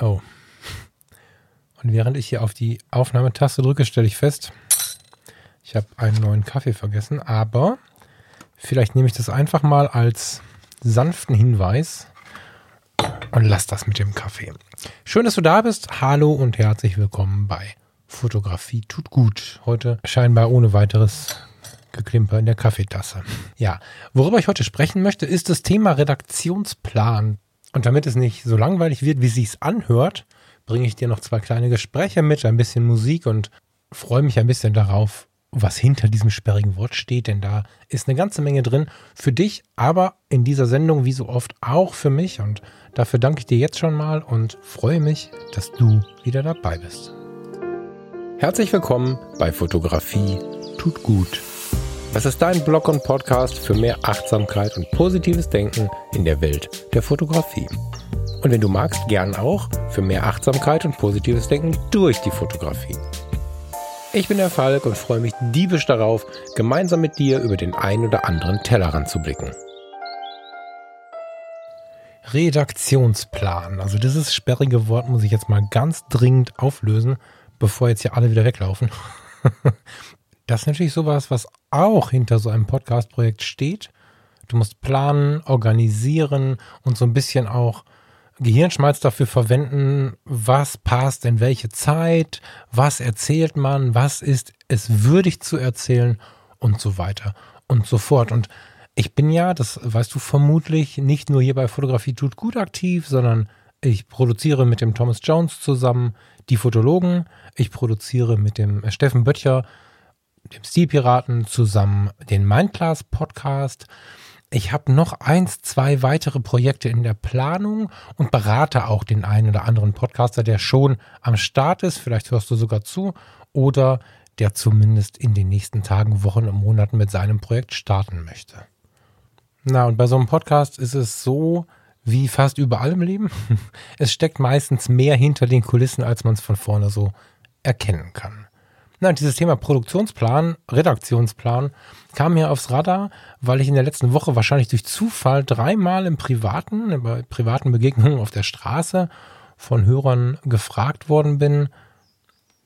Oh. Und während ich hier auf die Aufnahmetaste drücke, stelle ich fest, ich habe einen neuen Kaffee vergessen, aber vielleicht nehme ich das einfach mal als sanften Hinweis und lass das mit dem Kaffee. Schön, dass du da bist. Hallo und herzlich willkommen bei Fotografie tut gut. Heute scheinbar ohne weiteres Geklimper in der Kaffeetasse. Ja, worüber ich heute sprechen möchte, ist das Thema Redaktionsplan. Und damit es nicht so langweilig wird, wie sich's anhört, bringe ich dir noch zwei kleine Gespräche mit, ein bisschen Musik und freue mich ein bisschen darauf, was hinter diesem sperrigen Wort steht, denn da ist eine ganze Menge drin für dich, aber in dieser Sendung wie so oft auch für mich und dafür danke ich dir jetzt schon mal und freue mich, dass du wieder dabei bist. Herzlich willkommen bei Fotografie tut gut. Das ist dein Blog und Podcast für mehr Achtsamkeit und positives Denken in der Welt der Fotografie. Und wenn du magst, gern auch für mehr Achtsamkeit und positives Denken durch die Fotografie. Ich bin der Falk und freue mich diebisch darauf, gemeinsam mit dir über den ein oder anderen Tellerrand zu blicken. Redaktionsplan. Also dieses sperrige Wort muss ich jetzt mal ganz dringend auflösen, bevor jetzt hier alle wieder weglaufen. Das ist natürlich sowas, was auch hinter so einem Podcast-Projekt steht. Du musst planen, organisieren und so ein bisschen auch Gehirnschmalz dafür verwenden, was passt in welche Zeit, was erzählt man, was ist es würdig zu erzählen und so weiter und so fort. Und ich bin ja, das weißt du vermutlich, nicht nur hier bei Fotografie tut gut aktiv, sondern ich produziere mit dem Thomas Jones zusammen die Fotologen. Ich produziere mit dem Steffen Böttcher dem Stilpiraten zusammen den Mindclass Podcast. Ich habe noch eins, zwei weitere Projekte in der Planung und berate auch den einen oder anderen Podcaster, der schon am Start ist. Vielleicht hörst du sogar zu oder der zumindest in den nächsten Tagen, Wochen und Monaten mit seinem Projekt starten möchte. Na, und bei so einem Podcast ist es so, wie fast überall im Leben. Es steckt meistens mehr hinter den Kulissen, als man es von vorne so erkennen kann. Na, dieses Thema Produktionsplan, Redaktionsplan kam mir aufs Radar, weil ich in der letzten Woche wahrscheinlich durch Zufall dreimal im privaten, bei privaten Begegnungen auf der Straße von Hörern gefragt worden bin,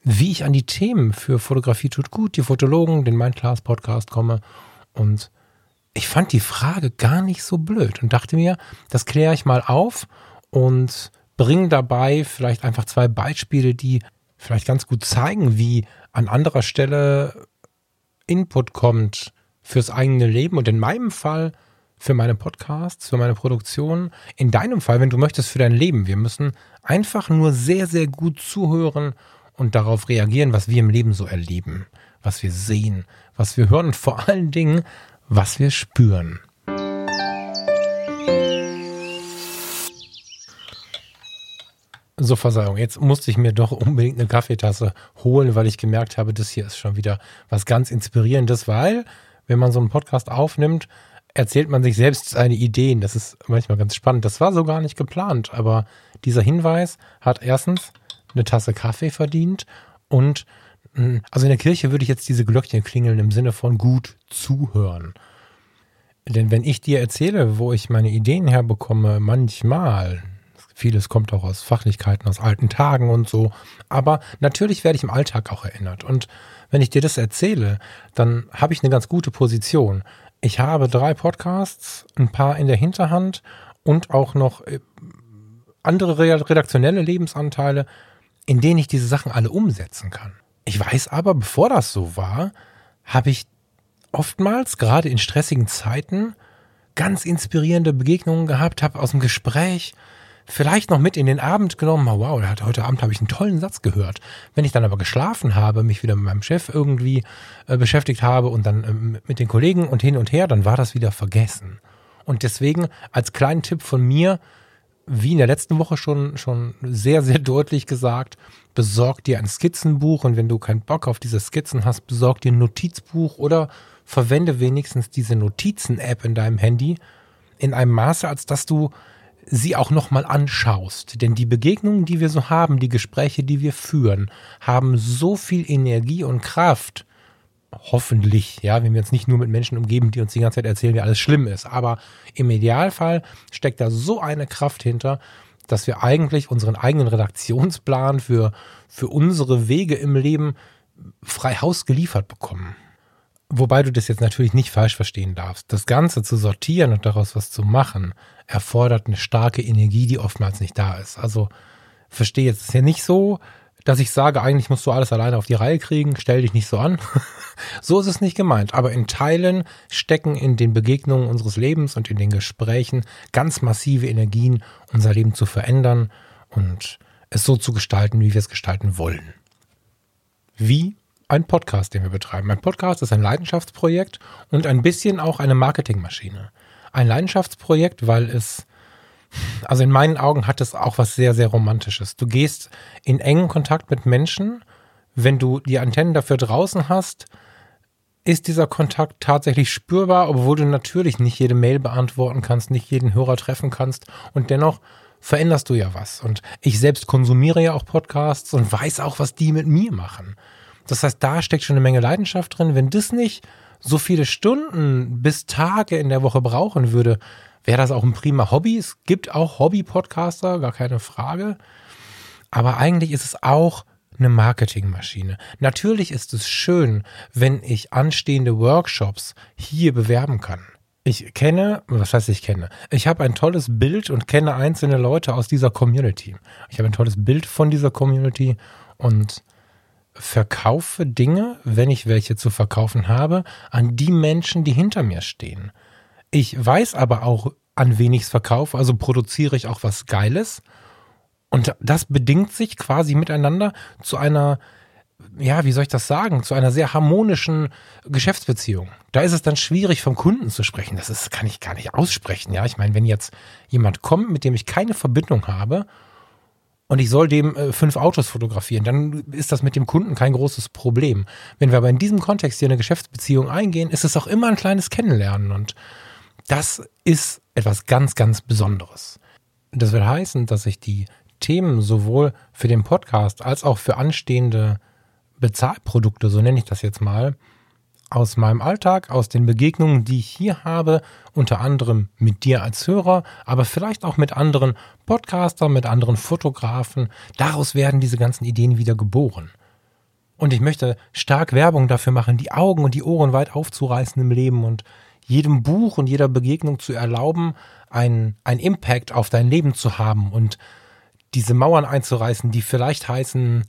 wie ich an die Themen für Fotografie tut gut, die Fotologen, den Mindclass Podcast komme. Und ich fand die Frage gar nicht so blöd und dachte mir, das kläre ich mal auf und bringe dabei vielleicht einfach zwei Beispiele, die vielleicht ganz gut zeigen, wie an anderer Stelle Input kommt fürs eigene Leben und in meinem Fall für meine Podcasts, für meine Produktion, in deinem Fall, wenn du möchtest, für dein Leben. Wir müssen einfach nur sehr, sehr gut zuhören und darauf reagieren, was wir im Leben so erleben, was wir sehen, was wir hören und vor allen Dingen, was wir spüren. So, Verzeihung, jetzt musste ich mir doch unbedingt eine Kaffeetasse holen, weil ich gemerkt habe, das hier ist schon wieder was ganz Inspirierendes, weil, wenn man so einen Podcast aufnimmt, erzählt man sich selbst seine Ideen. Das ist manchmal ganz spannend. Das war so gar nicht geplant, aber dieser Hinweis hat erstens eine Tasse Kaffee verdient und hm, also in der Kirche würde ich jetzt diese Glöckchen klingeln im Sinne von gut zuhören. Denn wenn ich dir erzähle, wo ich meine Ideen herbekomme, manchmal, Vieles kommt auch aus Fachlichkeiten, aus alten Tagen und so. Aber natürlich werde ich im Alltag auch erinnert. Und wenn ich dir das erzähle, dann habe ich eine ganz gute Position. Ich habe drei Podcasts, ein paar in der Hinterhand und auch noch äh, andere redaktionelle Lebensanteile, in denen ich diese Sachen alle umsetzen kann. Ich weiß aber, bevor das so war, habe ich oftmals, gerade in stressigen Zeiten, ganz inspirierende Begegnungen gehabt, habe aus dem Gespräch vielleicht noch mit in den Abend genommen, wow, heute Abend habe ich einen tollen Satz gehört. Wenn ich dann aber geschlafen habe, mich wieder mit meinem Chef irgendwie äh, beschäftigt habe und dann äh, mit den Kollegen und hin und her, dann war das wieder vergessen. Und deswegen als kleinen Tipp von mir, wie in der letzten Woche schon, schon sehr, sehr deutlich gesagt, besorg dir ein Skizzenbuch und wenn du keinen Bock auf diese Skizzen hast, besorg dir ein Notizbuch oder verwende wenigstens diese Notizen-App in deinem Handy in einem Maße, als dass du sie auch nochmal anschaust. Denn die Begegnungen, die wir so haben, die Gespräche, die wir führen, haben so viel Energie und Kraft. Hoffentlich, ja, wenn wir uns nicht nur mit Menschen umgeben, die uns die ganze Zeit erzählen, wie alles schlimm ist. Aber im Idealfall steckt da so eine Kraft hinter, dass wir eigentlich unseren eigenen Redaktionsplan für, für unsere Wege im Leben frei Haus geliefert bekommen. Wobei du das jetzt natürlich nicht falsch verstehen darfst. Das Ganze zu sortieren und daraus was zu machen, erfordert eine starke Energie, die oftmals nicht da ist. Also verstehe jetzt, es ist ja nicht so, dass ich sage, eigentlich musst du alles alleine auf die Reihe kriegen, stell dich nicht so an. so ist es nicht gemeint. Aber in Teilen stecken in den Begegnungen unseres Lebens und in den Gesprächen ganz massive Energien, unser Leben zu verändern und es so zu gestalten, wie wir es gestalten wollen. Wie ein Podcast, den wir betreiben. Ein Podcast ist ein Leidenschaftsprojekt und ein bisschen auch eine Marketingmaschine. Ein Leidenschaftsprojekt, weil es also in meinen Augen hat es auch was sehr, sehr Romantisches. Du gehst in engen Kontakt mit Menschen. Wenn du die Antennen dafür draußen hast, ist dieser Kontakt tatsächlich spürbar, obwohl du natürlich nicht jede Mail beantworten kannst, nicht jeden Hörer treffen kannst und dennoch veränderst du ja was. Und ich selbst konsumiere ja auch Podcasts und weiß auch, was die mit mir machen. Das heißt, da steckt schon eine Menge Leidenschaft drin. Wenn das nicht so viele Stunden bis Tage in der Woche brauchen würde, wäre das auch ein prima Hobby. Es gibt auch Hobby-Podcaster, gar keine Frage. Aber eigentlich ist es auch eine Marketingmaschine. Natürlich ist es schön, wenn ich anstehende Workshops hier bewerben kann. Ich kenne, was heißt ich kenne? Ich habe ein tolles Bild und kenne einzelne Leute aus dieser Community. Ich habe ein tolles Bild von dieser Community und verkaufe Dinge, wenn ich welche zu verkaufen habe, an die Menschen, die hinter mir stehen. Ich weiß aber auch, an wen ich es verkaufe, also produziere ich auch was Geiles. Und das bedingt sich quasi miteinander zu einer, ja, wie soll ich das sagen, zu einer sehr harmonischen Geschäftsbeziehung. Da ist es dann schwierig, vom Kunden zu sprechen. Das ist, kann ich gar nicht aussprechen. Ja, ich meine, wenn jetzt jemand kommt, mit dem ich keine Verbindung habe und ich soll dem äh, fünf Autos fotografieren, dann ist das mit dem Kunden kein großes Problem. Wenn wir aber in diesem Kontext hier eine Geschäftsbeziehung eingehen, ist es auch immer ein kleines Kennenlernen und das ist etwas ganz, ganz Besonderes. Das will heißen, dass ich die Themen sowohl für den Podcast als auch für anstehende Bezahlprodukte, so nenne ich das jetzt mal, aus meinem Alltag, aus den Begegnungen, die ich hier habe, unter anderem mit dir als Hörer, aber vielleicht auch mit anderen Podcastern, mit anderen Fotografen. Daraus werden diese ganzen Ideen wieder geboren. Und ich möchte stark Werbung dafür machen, die Augen und die Ohren weit aufzureißen im Leben und jedem Buch und jeder Begegnung zu erlauben, ein, ein Impact auf dein Leben zu haben und diese Mauern einzureißen, die vielleicht heißen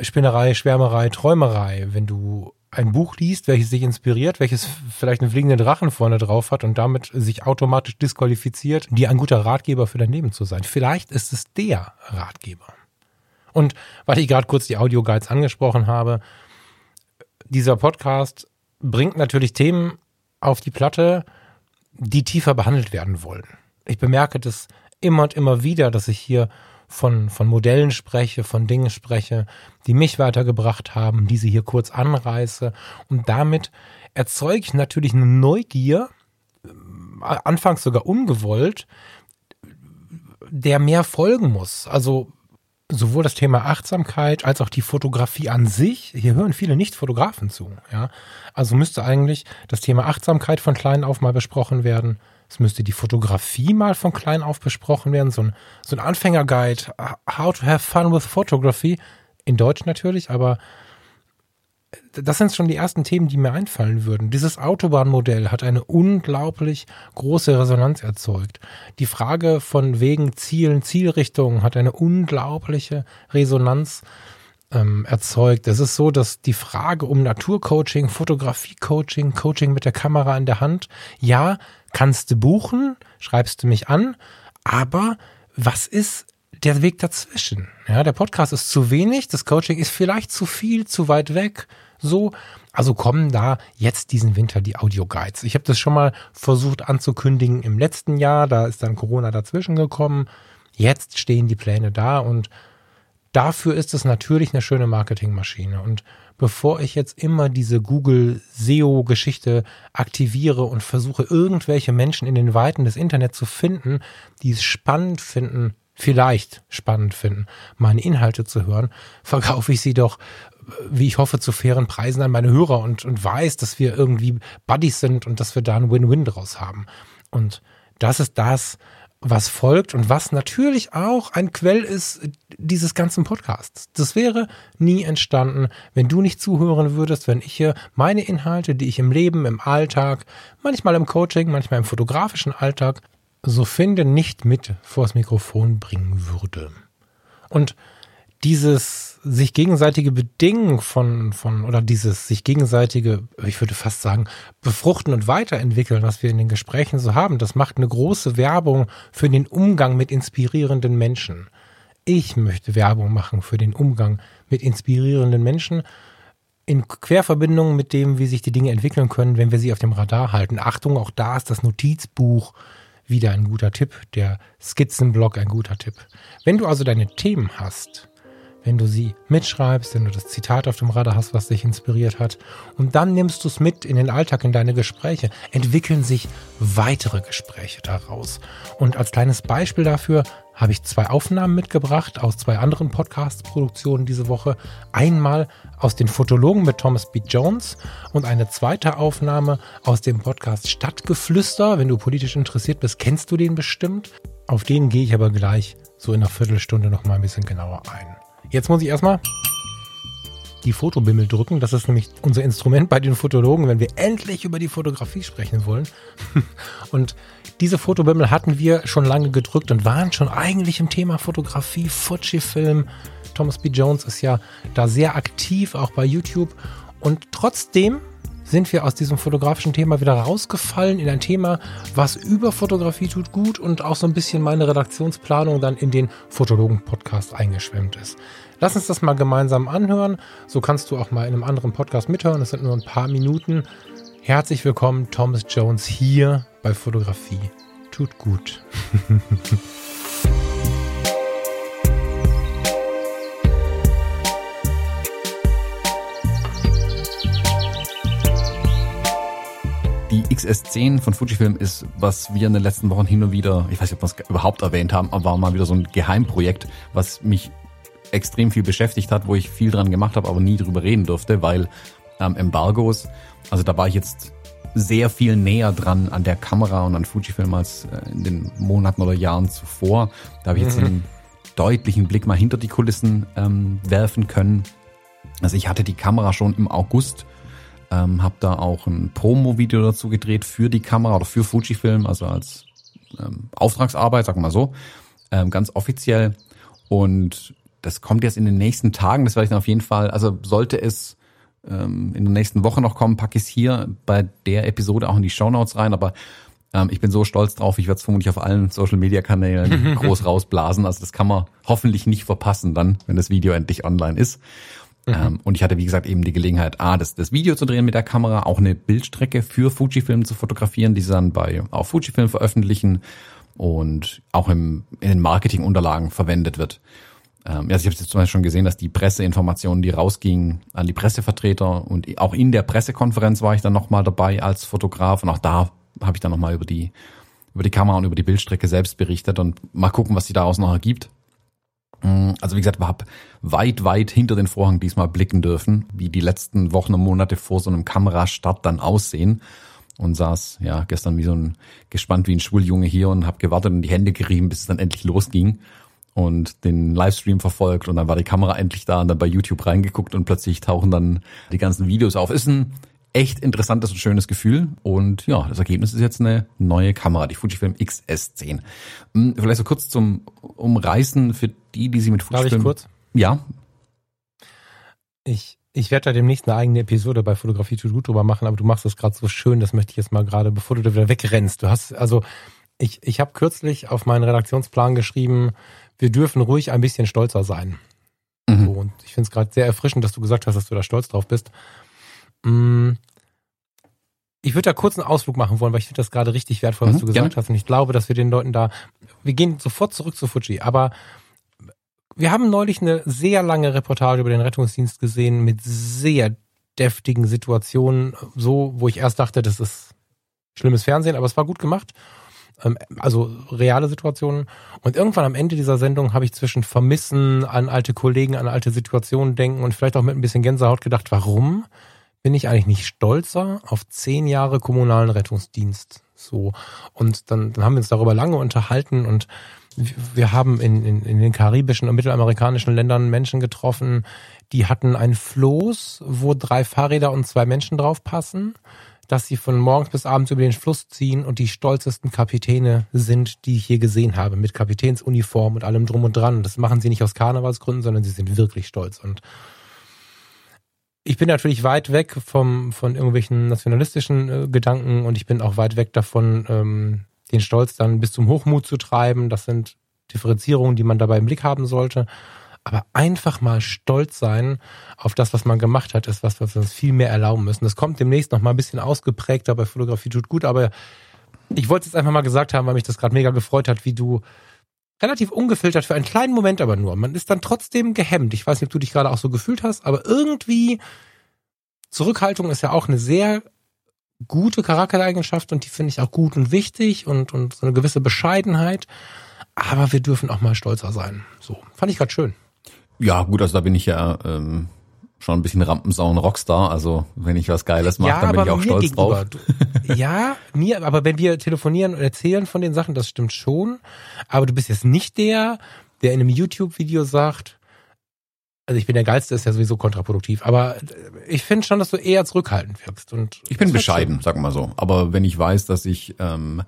Spinnerei, Schwärmerei, Träumerei, wenn du ein Buch liest, welches sich inspiriert, welches vielleicht einen fliegenden Drachen vorne drauf hat und damit sich automatisch disqualifiziert, dir ein guter Ratgeber für dein Leben zu sein. Vielleicht ist es der Ratgeber. Und weil ich gerade kurz die Audio-Guides angesprochen habe, dieser Podcast bringt natürlich Themen auf die Platte, die tiefer behandelt werden wollen. Ich bemerke das immer und immer wieder, dass ich hier von, von Modellen spreche, von Dingen spreche, die mich weitergebracht haben, diese hier kurz anreiße. Und damit erzeuge ich natürlich eine Neugier, äh, anfangs sogar ungewollt, der mehr folgen muss. Also sowohl das Thema Achtsamkeit als auch die Fotografie an sich, hier hören viele Nicht-Fotografen zu. Ja? Also müsste eigentlich das Thema Achtsamkeit von klein auf mal besprochen werden. Es müsste die Fotografie mal von klein auf besprochen werden. So ein, so ein Anfängerguide, How to have fun with photography, in Deutsch natürlich, aber das sind schon die ersten Themen, die mir einfallen würden. Dieses Autobahnmodell hat eine unglaublich große Resonanz erzeugt. Die Frage von Wegen, Zielen, Zielrichtungen hat eine unglaubliche Resonanz ähm, erzeugt. Es ist so, dass die Frage um Naturcoaching, Fotografiecoaching, Coaching mit der Kamera in der Hand, ja, kannst du buchen, schreibst du mich an, aber was ist der Weg dazwischen? Ja, der Podcast ist zu wenig, das Coaching ist vielleicht zu viel, zu weit weg so. Also kommen da jetzt diesen Winter die Audio-Guides. Ich habe das schon mal versucht anzukündigen im letzten Jahr, da ist dann Corona dazwischen gekommen. Jetzt stehen die Pläne da und dafür ist es natürlich eine schöne Marketingmaschine. Und bevor ich jetzt immer diese Google SEO-Geschichte aktiviere und versuche, irgendwelche Menschen in den Weiten des Internets zu finden, die es spannend finden, vielleicht spannend finden, meine Inhalte zu hören, verkaufe ich sie doch wie ich hoffe, zu fairen Preisen an meine Hörer und, und weiß, dass wir irgendwie Buddies sind und dass wir da ein Win-Win draus haben. Und das ist das, was folgt und was natürlich auch ein Quell ist dieses ganzen Podcasts. Das wäre nie entstanden, wenn du nicht zuhören würdest, wenn ich hier meine Inhalte, die ich im Leben, im Alltag, manchmal im Coaching, manchmal im fotografischen Alltag so finde, nicht mit vors Mikrofon bringen würde. Und dieses sich gegenseitige Bedingen von, von, oder dieses sich gegenseitige, ich würde fast sagen, befruchten und weiterentwickeln, was wir in den Gesprächen so haben, das macht eine große Werbung für den Umgang mit inspirierenden Menschen. Ich möchte Werbung machen für den Umgang mit inspirierenden Menschen in Querverbindung mit dem, wie sich die Dinge entwickeln können, wenn wir sie auf dem Radar halten. Achtung, auch da ist das Notizbuch wieder ein guter Tipp, der Skizzenblock ein guter Tipp. Wenn du also deine Themen hast, wenn du sie mitschreibst, wenn du das Zitat auf dem Radar hast, was dich inspiriert hat, und dann nimmst du es mit in den Alltag, in deine Gespräche, entwickeln sich weitere Gespräche daraus. Und als kleines Beispiel dafür habe ich zwei Aufnahmen mitgebracht aus zwei anderen Podcast-Produktionen diese Woche. Einmal aus den Fotologen mit Thomas B. Jones und eine zweite Aufnahme aus dem Podcast Stadtgeflüster. Wenn du politisch interessiert bist, kennst du den bestimmt. Auf den gehe ich aber gleich so in einer Viertelstunde noch mal ein bisschen genauer ein. Jetzt muss ich erstmal die Fotobimmel drücken. Das ist nämlich unser Instrument bei den Fotologen, wenn wir endlich über die Fotografie sprechen wollen. Und diese Fotobimmel hatten wir schon lange gedrückt und waren schon eigentlich im Thema Fotografie, Fujifilm. Thomas B. Jones ist ja da sehr aktiv, auch bei YouTube. Und trotzdem sind wir aus diesem fotografischen Thema wieder rausgefallen in ein Thema, was über Fotografie tut gut und auch so ein bisschen meine Redaktionsplanung dann in den Fotologen-Podcast eingeschwemmt ist. Lass uns das mal gemeinsam anhören. So kannst du auch mal in einem anderen Podcast mithören. Es sind nur ein paar Minuten. Herzlich willkommen, Thomas Jones, hier bei Fotografie. Tut gut. Die XS10 von Fujifilm ist, was wir in den letzten Wochen hin und wieder, ich weiß nicht, ob wir es überhaupt erwähnt haben, aber war mal wieder so ein Geheimprojekt, was mich extrem viel beschäftigt hat, wo ich viel dran gemacht habe, aber nie drüber reden durfte, weil ähm, Embargos, also da war ich jetzt sehr viel näher dran an der Kamera und an Fujifilm als äh, in den Monaten oder Jahren zuvor. Da habe ich jetzt mhm. einen deutlichen Blick mal hinter die Kulissen ähm, werfen können. Also ich hatte die Kamera schon im August ähm, habe da auch ein Promo-Video dazu gedreht für die Kamera oder für Fujifilm, also als ähm, Auftragsarbeit, sagen wir mal so, ähm, ganz offiziell. Und das kommt jetzt in den nächsten Tagen. Das werde ich dann auf jeden Fall, also sollte es ähm, in der nächsten Woche noch kommen, packe ich es hier bei der Episode auch in die Show Notes rein. Aber ähm, ich bin so stolz drauf, ich werde es vermutlich auf allen Social-Media-Kanälen groß rausblasen. Also das kann man hoffentlich nicht verpassen dann, wenn das Video endlich online ist. Mhm. Ähm, und ich hatte, wie gesagt, eben die Gelegenheit, A, das, das Video zu drehen mit der Kamera, auch eine Bildstrecke für Fujifilm zu fotografieren, die sie dann bei auf Fujifilm veröffentlichen und auch im, in den Marketingunterlagen verwendet wird. Ähm, also ich habe jetzt zum Beispiel schon gesehen, dass die Presseinformationen, die rausgingen an die Pressevertreter und auch in der Pressekonferenz war ich dann nochmal dabei als Fotograf und auch da habe ich dann nochmal über die über die Kamera und über die Bildstrecke selbst berichtet und mal gucken, was sie daraus noch ergibt. Mm, also wie gesagt, wir haben weit, weit hinter den Vorhang diesmal blicken dürfen, wie die letzten Wochen und Monate vor so einem Kamerastart dann aussehen. Und saß ja gestern wie so ein gespannt wie ein Schuljunge hier und habe gewartet und die Hände gerieben, bis es dann endlich losging und den Livestream verfolgt und dann war die Kamera endlich da und dann bei YouTube reingeguckt und plötzlich tauchen dann die ganzen Videos auf. Ist ein echt interessantes und schönes Gefühl. Und ja, das Ergebnis ist jetzt eine neue Kamera, die Fujifilm XS10. Hm, vielleicht so kurz zum Umreißen für die, die sie mit Fujifilm... Darf ich kurz? Ja. Ich, ich werde da demnächst eine eigene Episode bei Fotografie to gut drüber machen, aber du machst das gerade so schön, das möchte ich jetzt mal gerade, bevor du da wieder wegrennst. Du hast, also ich, ich habe kürzlich auf meinen Redaktionsplan geschrieben, wir dürfen ruhig ein bisschen stolzer sein. Mhm. So, und ich finde es gerade sehr erfrischend, dass du gesagt hast, dass du da stolz drauf bist. Mm. Ich würde da kurz einen Ausflug machen wollen, weil ich finde das gerade richtig wertvoll, was mhm, du gesagt gerne. hast. Und ich glaube, dass wir den Leuten da, wir gehen sofort zurück zu Fuji, aber wir haben neulich eine sehr lange Reportage über den Rettungsdienst gesehen mit sehr deftigen Situationen, so, wo ich erst dachte, das ist schlimmes Fernsehen, aber es war gut gemacht. Ähm, also reale Situationen. Und irgendwann am Ende dieser Sendung habe ich zwischen Vermissen an alte Kollegen, an alte Situationen denken und vielleicht auch mit ein bisschen Gänsehaut gedacht, warum? Bin ich eigentlich nicht stolzer auf zehn Jahre kommunalen Rettungsdienst So. Und dann, dann haben wir uns darüber lange unterhalten und wir haben in, in, in den karibischen und mittelamerikanischen Ländern Menschen getroffen, die hatten ein Floß, wo drei Fahrräder und zwei Menschen drauf passen, dass sie von morgens bis abends über den Fluss ziehen und die stolzesten Kapitäne sind, die ich je gesehen habe, mit Kapitänsuniform und allem drum und dran. Das machen sie nicht aus Karnevalsgründen, sondern sie sind wirklich stolz. Und ich bin natürlich weit weg vom, von irgendwelchen nationalistischen äh, Gedanken und ich bin auch weit weg davon, ähm, den Stolz dann bis zum Hochmut zu treiben. Das sind Differenzierungen, die man dabei im Blick haben sollte. Aber einfach mal stolz sein auf das, was man gemacht hat, ist was, was wir uns viel mehr erlauben müssen. Das kommt demnächst noch mal ein bisschen ausgeprägter bei Fotografie tut gut, aber ich wollte es jetzt einfach mal gesagt haben, weil mich das gerade mega gefreut hat, wie du relativ ungefiltert für einen kleinen Moment aber nur. Man ist dann trotzdem gehemmt. Ich weiß nicht, ob du dich gerade auch so gefühlt hast, aber irgendwie Zurückhaltung ist ja auch eine sehr gute Charaktereigenschaft und die finde ich auch gut und wichtig und, und so eine gewisse Bescheidenheit. Aber wir dürfen auch mal stolzer sein. So, fand ich gerade schön. Ja, gut, also da bin ich ja ähm, schon ein bisschen Rampensau und Rockstar. Also wenn ich was Geiles mache, ja, dann bin ich auch stolz drauf. ja, mir, aber wenn wir telefonieren und erzählen von den Sachen, das stimmt schon. Aber du bist jetzt nicht der, der in einem YouTube-Video sagt, also ich bin der Geilste, ist ja sowieso kontraproduktiv, aber ich finde schon, dass du eher zurückhaltend wirkst. Und ich bin bescheiden, sag mal so. Aber wenn ich weiß, dass ich, ähm,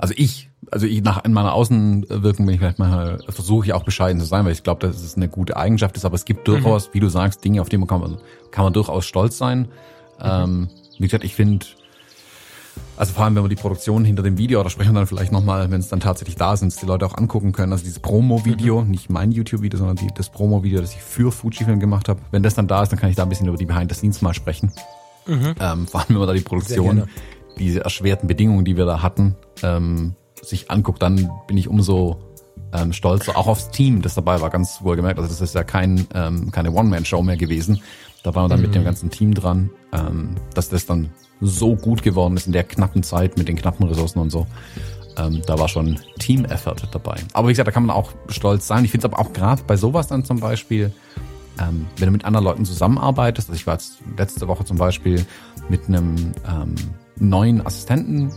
also ich, also ich nach in meiner Außenwirkung bin ich vielleicht mal, versuche ich auch bescheiden zu sein, weil ich glaube, dass es eine gute Eigenschaft ist, aber es gibt durchaus, mhm. wie du sagst, Dinge, auf die man kann, man, kann man durchaus stolz sein. Mhm. Ähm, wie gesagt, ich finde, also vor allem, wenn wir die Produktion hinter dem Video, da sprechen wir dann vielleicht nochmal, wenn es dann tatsächlich da sind, die Leute auch angucken können. Also dieses Promo-Video, mhm. nicht mein YouTube-Video, sondern die, das Promo-Video, das ich für Fujifilm gemacht habe. Wenn das dann da ist, dann kann ich da ein bisschen über die Behind the Scenes mal sprechen. Mhm. Ähm, vor allem, wenn man da die Produktion, diese erschwerten Bedingungen, die wir da hatten, ähm, sich anguckt, dann bin ich umso ähm, stolzer, auch aufs Team, das dabei war, ganz wohl gemerkt. Also das ist ja kein, ähm, keine One-Man-Show mehr gewesen. Da waren wir dann mhm. mit dem ganzen Team dran, ähm, dass das dann so gut geworden ist in der knappen Zeit mit den knappen Ressourcen und so. Ähm, da war schon Team-Effort dabei. Aber wie gesagt, da kann man auch stolz sein. Ich finde es aber auch gerade bei sowas dann zum Beispiel, ähm, wenn du mit anderen Leuten zusammenarbeitest, also ich war jetzt letzte Woche zum Beispiel mit einem ähm, neuen Assistenten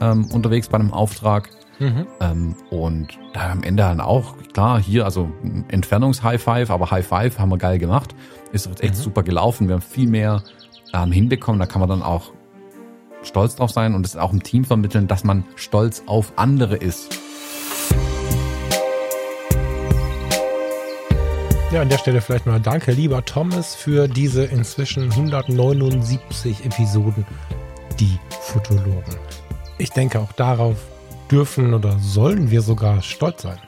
ähm, unterwegs bei einem Auftrag. Mhm. Ähm, und da am Ende dann auch, klar, hier, also Entfernungs-High Five, aber High Five haben wir geil gemacht. Ist echt mhm. super gelaufen. Wir haben viel mehr ähm, hinbekommen. Da kann man dann auch stolz drauf sein und es auch im Team vermitteln, dass man stolz auf andere ist. Ja, an der Stelle vielleicht mal danke, lieber Thomas, für diese inzwischen 179 Episoden, die Fotologen. Ich denke, auch darauf dürfen oder sollen wir sogar stolz sein.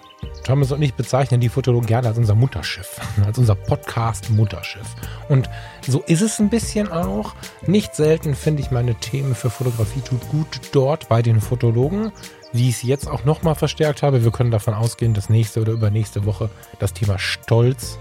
Thomas und ich bezeichnen die Fotologen gerne als unser Mutterschiff, als unser Podcast-Mutterschiff. Und so ist es ein bisschen auch. Nicht selten finde ich meine Themen für Fotografie tut gut dort bei den Fotologen, wie ich es jetzt auch nochmal verstärkt habe. Wir können davon ausgehen, dass nächste oder übernächste Woche das Thema Stolz,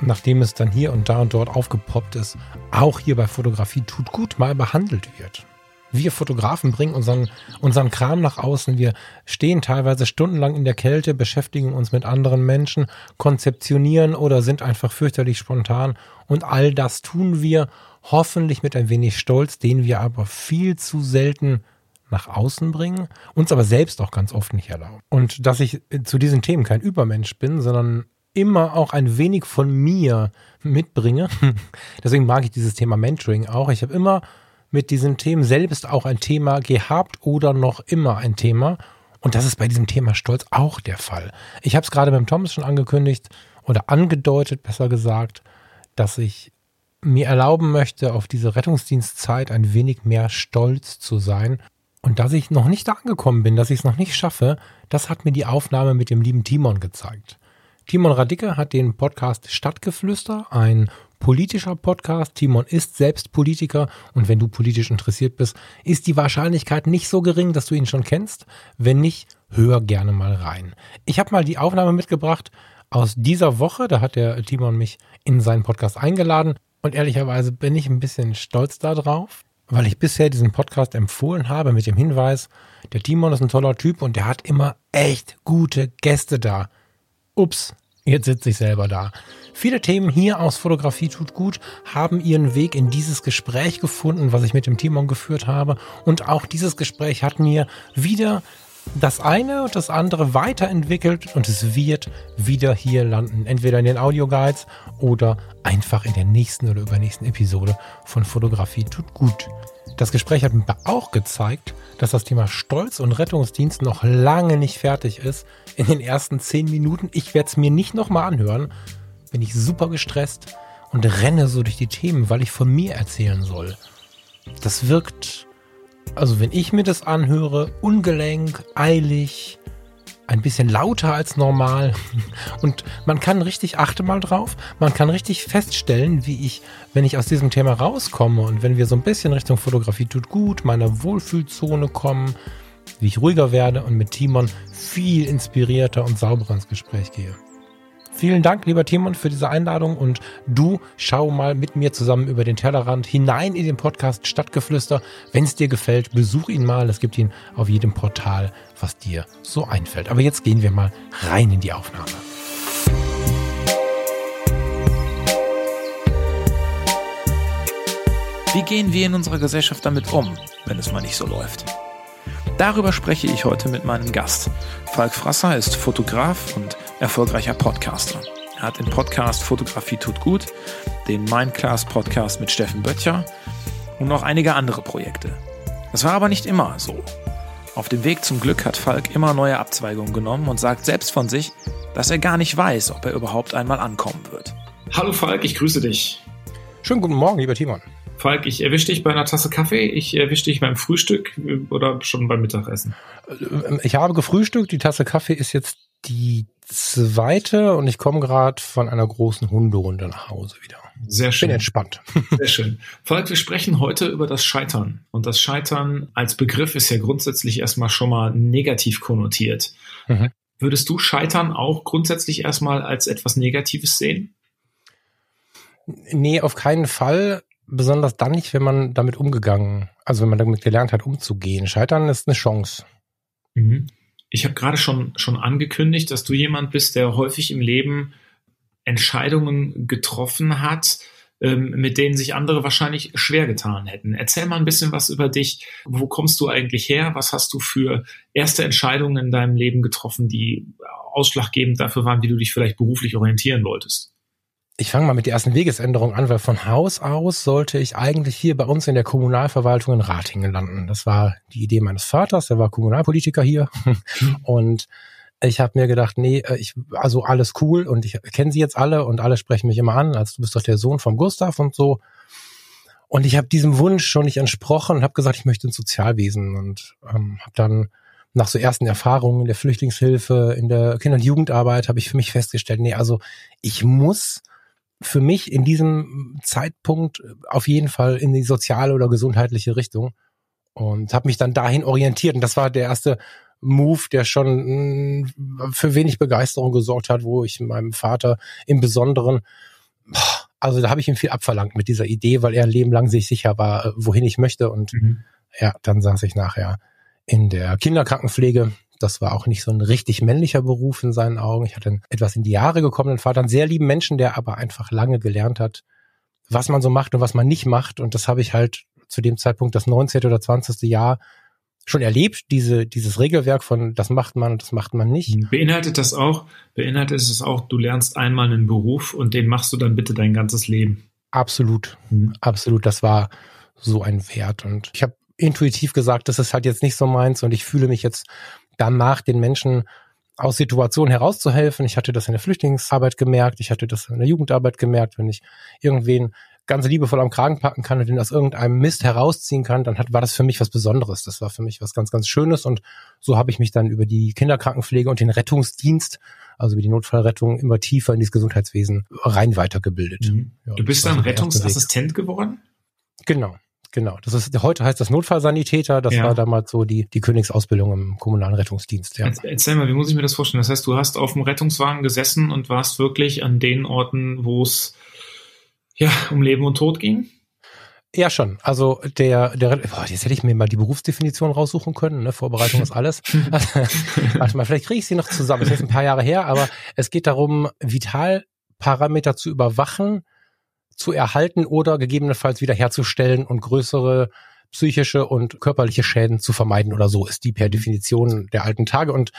nachdem es dann hier und da und dort aufgepoppt ist, auch hier bei Fotografie tut gut mal behandelt wird. Wir Fotografen bringen unseren, unseren Kram nach außen. Wir stehen teilweise stundenlang in der Kälte, beschäftigen uns mit anderen Menschen, konzeptionieren oder sind einfach fürchterlich spontan. Und all das tun wir hoffentlich mit ein wenig Stolz, den wir aber viel zu selten nach außen bringen, uns aber selbst auch ganz oft nicht erlauben. Und dass ich zu diesen Themen kein Übermensch bin, sondern immer auch ein wenig von mir mitbringe. Deswegen mag ich dieses Thema Mentoring auch. Ich habe immer mit diesen Themen selbst auch ein Thema gehabt oder noch immer ein Thema. Und das ist bei diesem Thema Stolz auch der Fall. Ich habe es gerade beim Thomas schon angekündigt oder angedeutet, besser gesagt, dass ich mir erlauben möchte, auf diese Rettungsdienstzeit ein wenig mehr stolz zu sein. Und dass ich noch nicht da angekommen bin, dass ich es noch nicht schaffe, das hat mir die Aufnahme mit dem lieben Timon gezeigt. Timon Radicke hat den Podcast Stadtgeflüster, ein politischer Podcast. Timon ist selbst Politiker und wenn du politisch interessiert bist, ist die Wahrscheinlichkeit nicht so gering, dass du ihn schon kennst. Wenn nicht, hör gerne mal rein. Ich habe mal die Aufnahme mitgebracht aus dieser Woche. Da hat der Timon mich in seinen Podcast eingeladen und ehrlicherweise bin ich ein bisschen stolz darauf, weil ich bisher diesen Podcast empfohlen habe mit dem Hinweis, der Timon ist ein toller Typ und der hat immer echt gute Gäste da. Ups, Jetzt sitze ich selber da. Viele Themen hier aus Fotografie tut gut haben ihren Weg in dieses Gespräch gefunden, was ich mit dem Timon geführt habe. Und auch dieses Gespräch hat mir wieder das eine und das andere weiterentwickelt und es wird wieder hier landen. Entweder in den Audioguides oder einfach in der nächsten oder übernächsten Episode von Fotografie tut gut. Das Gespräch hat mir auch gezeigt, dass das Thema Stolz und Rettungsdienst noch lange nicht fertig ist. In den ersten zehn Minuten, ich werde es mir nicht nochmal anhören, bin ich super gestresst und renne so durch die Themen, weil ich von mir erzählen soll. Das wirkt also wenn ich mir das anhöre, ungelenk, eilig, ein bisschen lauter als normal. Und man kann richtig, achte mal drauf, man kann richtig feststellen, wie ich, wenn ich aus diesem Thema rauskomme und wenn wir so ein bisschen Richtung Fotografie tut gut, meiner Wohlfühlzone kommen, wie ich ruhiger werde und mit Timon viel inspirierter und sauberer ins Gespräch gehe. Vielen Dank, lieber Timon, für diese Einladung und du schau mal mit mir zusammen über den Tellerrand hinein in den Podcast Stadtgeflüster. Wenn es dir gefällt, besuch ihn mal. Es gibt ihn auf jedem Portal, was dir so einfällt. Aber jetzt gehen wir mal rein in die Aufnahme. Wie gehen wir in unserer Gesellschaft damit um, wenn es mal nicht so läuft? Darüber spreche ich heute mit meinem Gast. Falk Frasser ist Fotograf und erfolgreicher Podcaster. Er hat den Podcast Fotografie tut gut, den Mindclass Podcast mit Steffen Böttcher und noch einige andere Projekte. Das war aber nicht immer so. Auf dem Weg zum Glück hat Falk immer neue Abzweigungen genommen und sagt selbst von sich, dass er gar nicht weiß, ob er überhaupt einmal ankommen wird. Hallo Falk, ich grüße dich. Schönen guten Morgen, lieber Timon. Falk, ich erwische dich bei einer Tasse Kaffee, ich erwische dich beim Frühstück oder schon beim Mittagessen? Ich habe gefrühstückt, die Tasse Kaffee ist jetzt die zweite und ich komme gerade von einer großen Hunderunde nach Hause wieder. Sehr schön. Bin entspannt. Sehr schön. Falk, wir sprechen heute über das Scheitern. Und das Scheitern als Begriff ist ja grundsätzlich erstmal schon mal negativ konnotiert. Mhm. Würdest du Scheitern auch grundsätzlich erstmal als etwas Negatives sehen? Nee, auf keinen Fall. Besonders dann nicht, wenn man damit umgegangen, also wenn man damit gelernt hat, umzugehen. Scheitern ist eine Chance. Mhm ich habe gerade schon, schon angekündigt, dass du jemand bist, der häufig im Leben Entscheidungen getroffen hat, ähm, mit denen sich andere wahrscheinlich schwer getan hätten. Erzähl mal ein bisschen was über dich. Wo kommst du eigentlich her? Was hast du für erste Entscheidungen in deinem Leben getroffen, die ausschlaggebend dafür waren, wie du dich vielleicht beruflich orientieren wolltest? Ich fange mal mit der ersten Wegesänderung an, weil von Haus aus sollte ich eigentlich hier bei uns in der Kommunalverwaltung in Ratingen landen. Das war die Idee meines Vaters, der war Kommunalpolitiker hier. und ich habe mir gedacht, nee, äh, ich, also alles cool und ich kenne sie jetzt alle und alle sprechen mich immer an, als du bist doch der Sohn vom Gustav und so. Und ich habe diesem Wunsch schon nicht entsprochen und habe gesagt, ich möchte ins Sozialwesen und ähm, habe dann nach so ersten Erfahrungen in der Flüchtlingshilfe, in der Kinder- und Jugendarbeit, habe ich für mich festgestellt, nee, also ich muss für mich in diesem Zeitpunkt auf jeden Fall in die soziale oder gesundheitliche Richtung und habe mich dann dahin orientiert. Und das war der erste Move, der schon mm, für wenig Begeisterung gesorgt hat, wo ich meinem Vater im Besonderen, also da habe ich ihm viel abverlangt mit dieser Idee, weil er ein Leben lang sich sicher war, äh, wohin ich möchte. Und mhm. ja, dann saß ich nachher in der Kinderkrankenpflege das war auch nicht so ein richtig männlicher Beruf in seinen Augen. Ich hatte einen etwas in die Jahre gekommenen Vater, einen sehr lieben Menschen, der aber einfach lange gelernt hat, was man so macht und was man nicht macht. Und das habe ich halt zu dem Zeitpunkt das 19. oder 20. Jahr schon erlebt, diese, dieses Regelwerk von das macht man und das macht man nicht. Beinhaltet das auch, beinhaltet es auch, du lernst einmal einen Beruf und den machst du dann bitte dein ganzes Leben. Absolut, mhm. absolut. Das war so ein Wert. Und ich habe intuitiv gesagt, das ist halt jetzt nicht so meins und ich fühle mich jetzt danach den Menschen aus Situationen herauszuhelfen. Ich hatte das in der Flüchtlingsarbeit gemerkt, ich hatte das in der Jugendarbeit gemerkt, wenn ich irgendwen ganz liebevoll am Kragen packen kann und den aus irgendeinem Mist herausziehen kann, dann hat, war das für mich was Besonderes. Das war für mich was ganz, ganz Schönes und so habe ich mich dann über die Kinderkrankenpflege und den Rettungsdienst, also über die Notfallrettung, immer tiefer in dieses Gesundheitswesen rein weitergebildet. Mhm. Ja, du bist dann Rettungsassistent geworden? Genau. Genau, das ist heute heißt das Notfallsanitäter. Das ja. war damals so die die Königsausbildung im kommunalen Rettungsdienst. Ja. Erzähl mal, wie muss ich mir das vorstellen? Das heißt, du hast auf dem Rettungswagen gesessen und warst wirklich an den Orten, wo es ja um Leben und Tod ging? Ja, schon. Also der, der, boah, jetzt hätte ich mir mal die Berufsdefinition raussuchen können, ne? Vorbereitung ist alles. Warte mal, vielleicht kriege ich sie noch zusammen. Das ist ein paar Jahre her, aber es geht darum, Vitalparameter zu überwachen, zu erhalten oder gegebenenfalls wiederherzustellen und größere psychische und körperliche Schäden zu vermeiden oder so ist die per Definition der alten Tage und